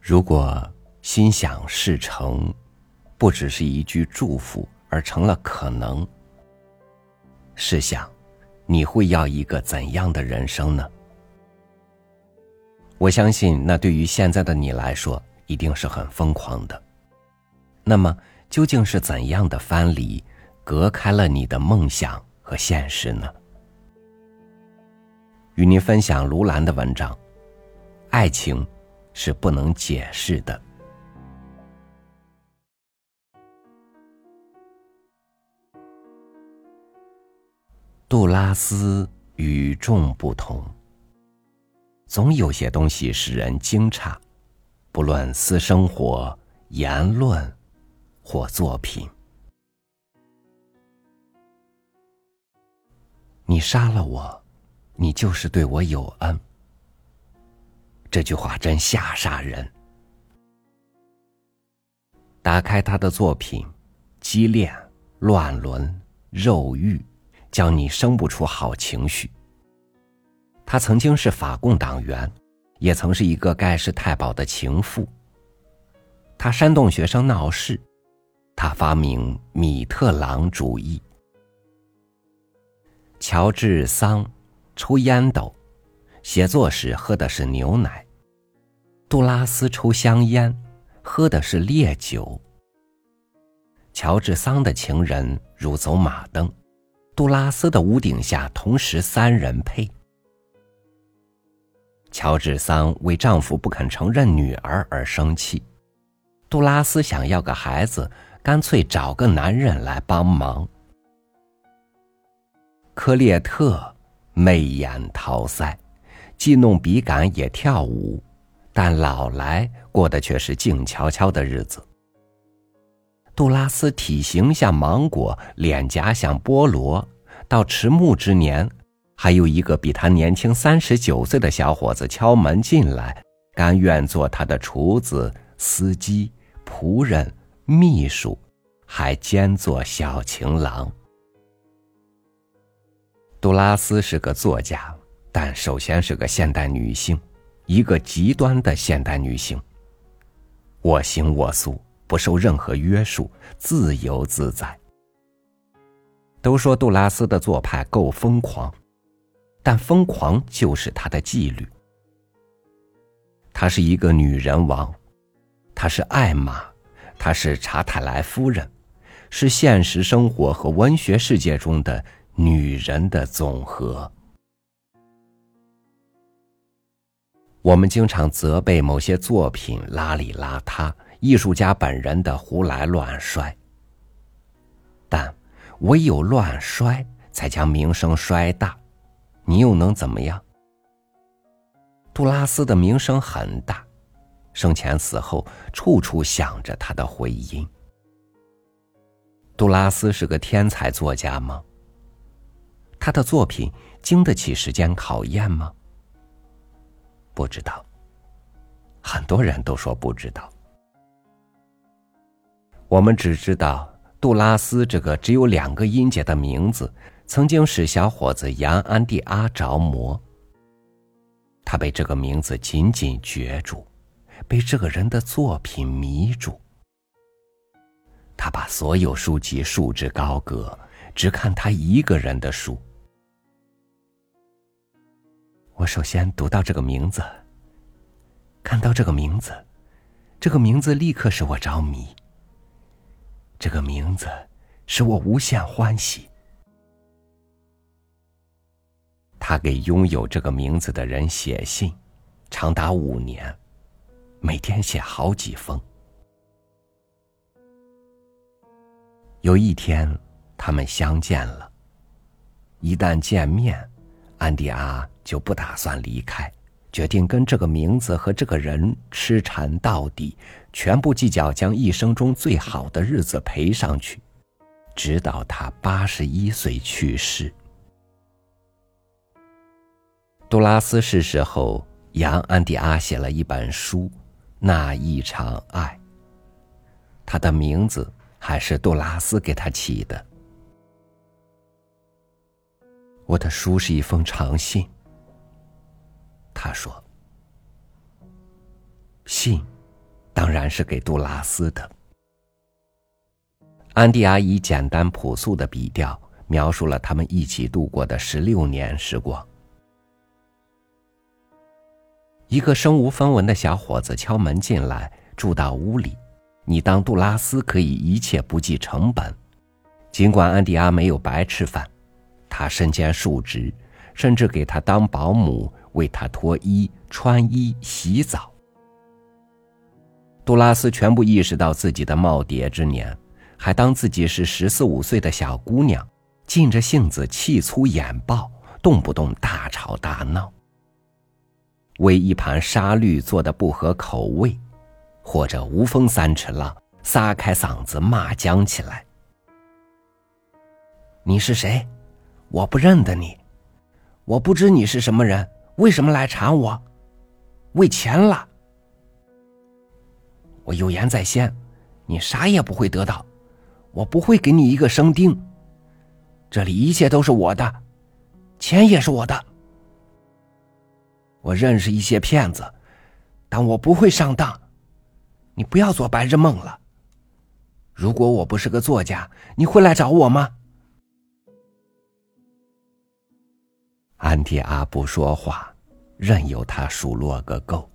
如果心想事成，不只是一句祝福，而成了可能，试想，你会要一个怎样的人生呢？我相信，那对于现在的你来说，一定是很疯狂的。那么，究竟是怎样的藩篱，隔开了你的梦想和现实呢？与您分享卢兰的文章：爱情是不能解释的。杜拉斯与众不同。总有些东西使人惊诧，不论私生活、言论或作品。你杀了我，你就是对我有恩。这句话真吓煞人。打开他的作品，激恋、乱伦、肉欲，叫你生不出好情绪。他曾经是法共党员，也曾是一个盖世太保的情妇。他煽动学生闹事，他发明米特朗主义。乔治桑抽烟斗，写作时喝的是牛奶；杜拉斯抽香烟，喝的是烈酒。乔治桑的情人如走马灯，杜拉斯的屋顶下同时三人配。乔治桑为丈夫不肯承认女儿而生气，杜拉斯想要个孩子，干脆找个男人来帮忙。科列特媚眼桃腮，既弄笔杆也跳舞，但老来过的却是静悄悄的日子。杜拉斯体型像芒果，脸颊像菠萝，到迟暮之年。还有一个比他年轻三十九岁的小伙子敲门进来，甘愿做他的厨子、司机、仆人、秘书，还兼做小情郎。杜拉斯是个作家，但首先是个现代女性，一个极端的现代女性。我行我素，不受任何约束，自由自在。都说杜拉斯的做派够疯狂。但疯狂就是他的纪律。她是一个女人王，她是艾玛，她是查泰莱夫人，是现实生活和文学世界中的女人的总和。我们经常责备某些作品邋里邋遢，艺术家本人的胡来乱摔。但唯有乱摔，才将名声摔大。你又能怎么样？杜拉斯的名声很大，生前死后处处响着他的回音。杜拉斯是个天才作家吗？他的作品经得起时间考验吗？不知道。很多人都说不知道。我们只知道杜拉斯这个只有两个音节的名字。曾经使小伙子杨安迪阿着魔，他被这个名字紧紧攫住，被这个人的作品迷住。他把所有书籍束之高阁，只看他一个人的书。首先读到这个名字，看到这个名字，这个名字立刻使我着迷。这个名字使我无限欢喜。他给拥有这个名字的人写信，长达五年，每天写好几封。有一天，他们相见了。一旦见面，安迪阿就不打算离开，决定跟这个名字和这个人痴缠到底，全部计较将一生中最好的日子赔上去，直到他八十一岁去世。杜拉斯逝世后，杨安迪阿写了一本书《那一场爱》。他的名字还是杜拉斯给他起的。我的书是一封长信。他说：“信当然是给杜拉斯的。安迪阿以简单朴素的笔调描述了他们一起度过的十六年时光。一个身无分文的小伙子敲门进来，住到屋里。你当杜拉斯可以一切不计成本，尽管安迪阿没有白吃饭，他身兼数职，甚至给他当保姆，为他脱衣、穿衣、洗澡。杜拉斯全部意识到自己的耄耋之年。还当自己是十四五岁的小姑娘，尽着性子，气粗眼暴，动不动大吵大闹。为一盘沙律做的不合口味，或者无风三尺浪，撒开嗓子骂将起来。你是谁？我不认得你，我不知你是什么人，为什么来缠我？为钱了？我有言在先，你啥也不会得到。我不会给你一个生丁。这里一切都是我的，钱也是我的。我认识一些骗子，但我不会上当。你不要做白日梦了。如果我不是个作家，你会来找我吗？安迪阿不说话，任由他数落个够。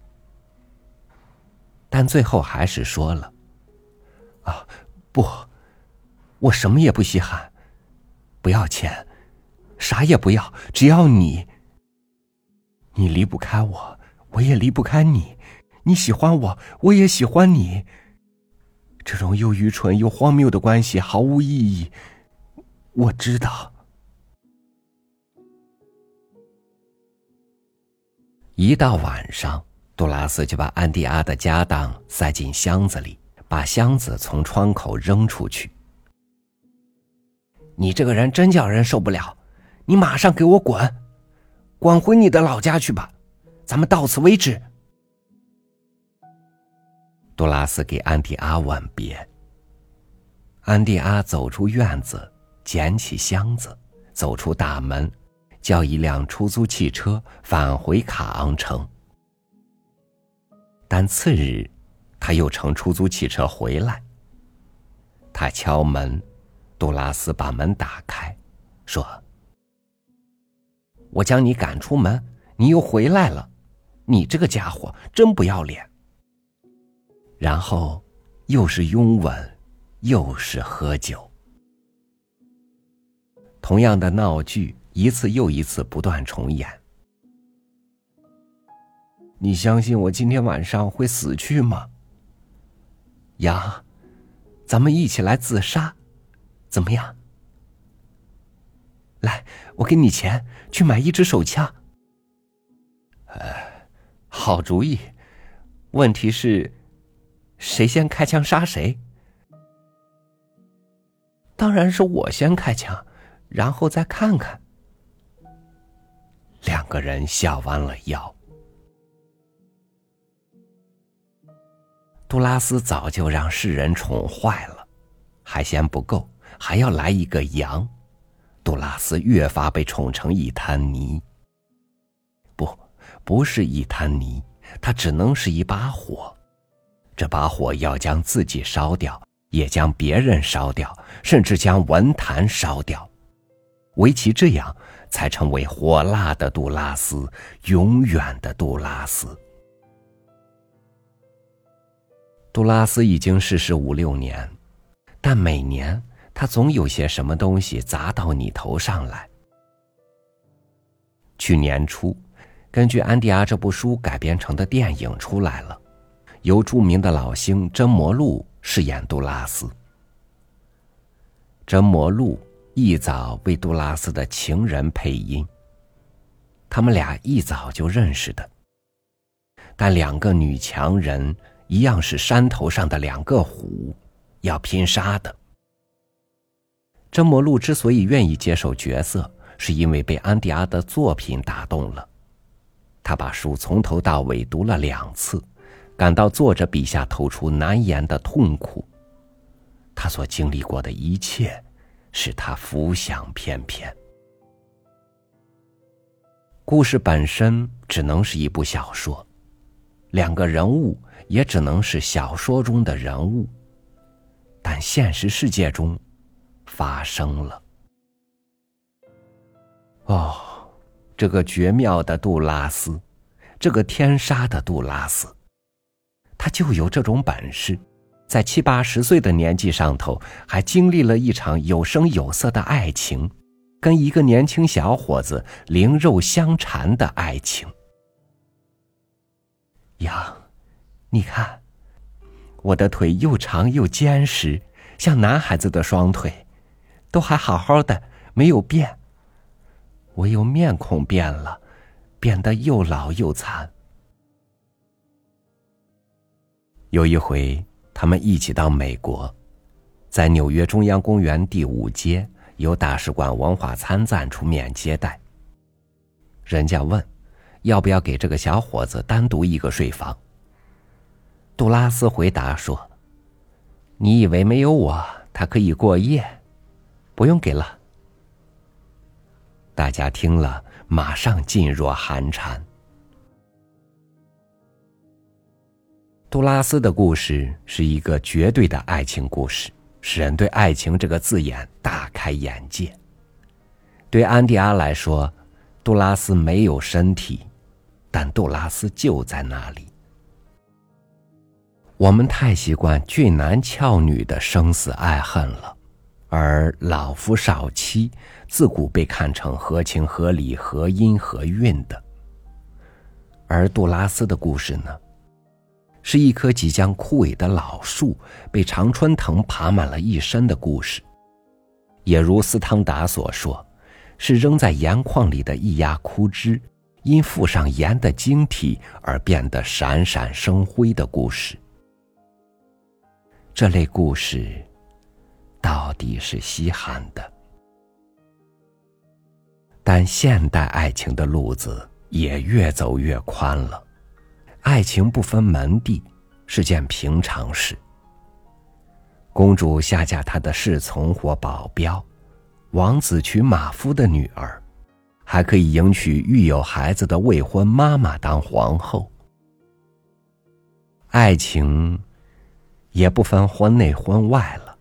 但最后还是说了：“啊，不。”我什么也不稀罕，不要钱，啥也不要，只要你。你离不开我，我也离不开你。你喜欢我，我也喜欢你。这种又愚蠢又荒谬的关系毫无意义。我知道。一到晚上，杜拉斯就把安迪阿的家当塞进箱子里，把箱子从窗口扔出去。你这个人真叫人受不了！你马上给我滚，滚回你的老家去吧！咱们到此为止。杜拉斯给安迪阿吻别。安迪阿走出院子，捡起箱子，走出大门，叫一辆出租汽车返回卡昂城。但次日，他又乘出租汽车回来。他敲门。杜拉斯把门打开，说：“我将你赶出门，你又回来了，你这个家伙真不要脸。”然后又是拥吻，又是喝酒，同样的闹剧一次又一次不断重演。你相信我今天晚上会死去吗？呀，咱们一起来自杀。怎么样？来，我给你钱去买一支手枪。呃，好主意。问题是，谁先开枪杀谁？当然是我先开枪，然后再看看。两个人笑弯了腰。杜拉斯早就让世人宠坏了，还嫌不够。还要来一个羊，杜拉斯越发被宠成一滩泥。不，不是一滩泥，它只能是一把火。这把火要将自己烧掉，也将别人烧掉，甚至将文坛烧掉。唯其这样，才成为火辣的杜拉斯，永远的杜拉斯。杜拉斯已经逝世五六年，但每年。他总有些什么东西砸到你头上来。去年初，根据《安迪阿》这部书改编成的电影出来了，由著名的老星真魔路饰演杜拉斯。真魔路一早为杜拉斯的情人配音。他们俩一早就认识的，但两个女强人一样是山头上的两个虎，要拼杀的。真魔路之所以愿意接受角色，是因为被安迪阿的作品打动了。他把书从头到尾读了两次，感到作者笔下透出难言的痛苦。他所经历过的一切，使他浮想翩翩。故事本身只能是一部小说，两个人物也只能是小说中的人物，但现实世界中发生了。哦，这个绝妙的杜拉斯，这个天杀的杜拉斯，他就有这种本事，在七八十岁的年纪上头，还经历了一场有声有色的爱情，跟一个年轻小伙子灵肉相缠的爱情。羊，你看，我的腿又长又坚实，像男孩子的双腿，都还好好的，没有变。唯有面孔变了，变得又老又残。有一回，他们一起到美国，在纽约中央公园第五街，由大使馆文化参赞出面接待。人家问，要不要给这个小伙子单独一个睡房？杜拉斯回答说：“你以为没有我，他可以过夜？不用给了。”大家听了，马上噤若寒蝉。杜拉斯的故事是一个绝对的爱情故事，使人对“爱情”这个字眼大开眼界。对安迪阿来说，杜拉斯没有身体，但杜拉斯就在那里。我们太习惯俊男俏女的生死爱恨了。而老夫少妻自古被看成合情合理、合音合韵的。而杜拉斯的故事呢，是一棵即将枯萎的老树被常春藤爬满了一身的故事，也如斯汤达所说，是扔在盐矿里的一压枯枝，因附上盐的晶体而变得闪闪生辉的故事。这类故事。到底是稀罕的，但现代爱情的路子也越走越宽了。爱情不分门第是件平常事。公主下嫁她的侍从或保镖，王子娶马夫的女儿，还可以迎娶育有孩子的未婚妈妈当皇后。爱情也不分婚内婚外了。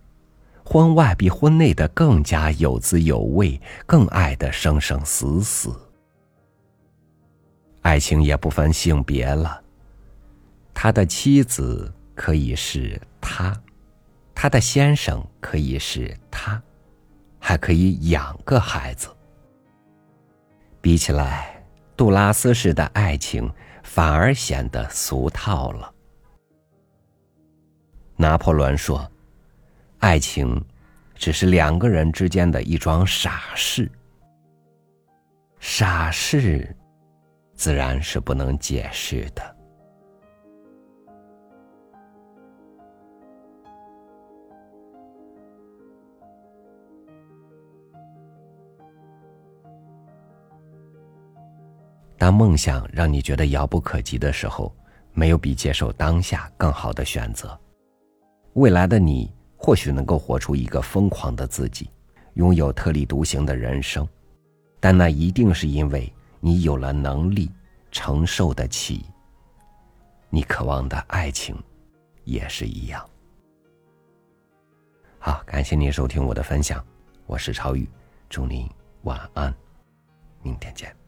婚外比婚内的更加有滋有味，更爱的生生死死。爱情也不分性别了，他的妻子可以是他，他的先生可以是他，还可以养个孩子。比起来，杜拉斯式的爱情反而显得俗套了。拿破仑说。爱情，只是两个人之间的一桩傻事。傻事，自然是不能解释的。当梦想让你觉得遥不可及的时候，没有比接受当下更好的选择。未来的你。或许能够活出一个疯狂的自己，拥有特立独行的人生，但那一定是因为你有了能力承受得起。你渴望的爱情，也是一样。好，感谢您收听我的分享，我是超宇，祝您晚安，明天见。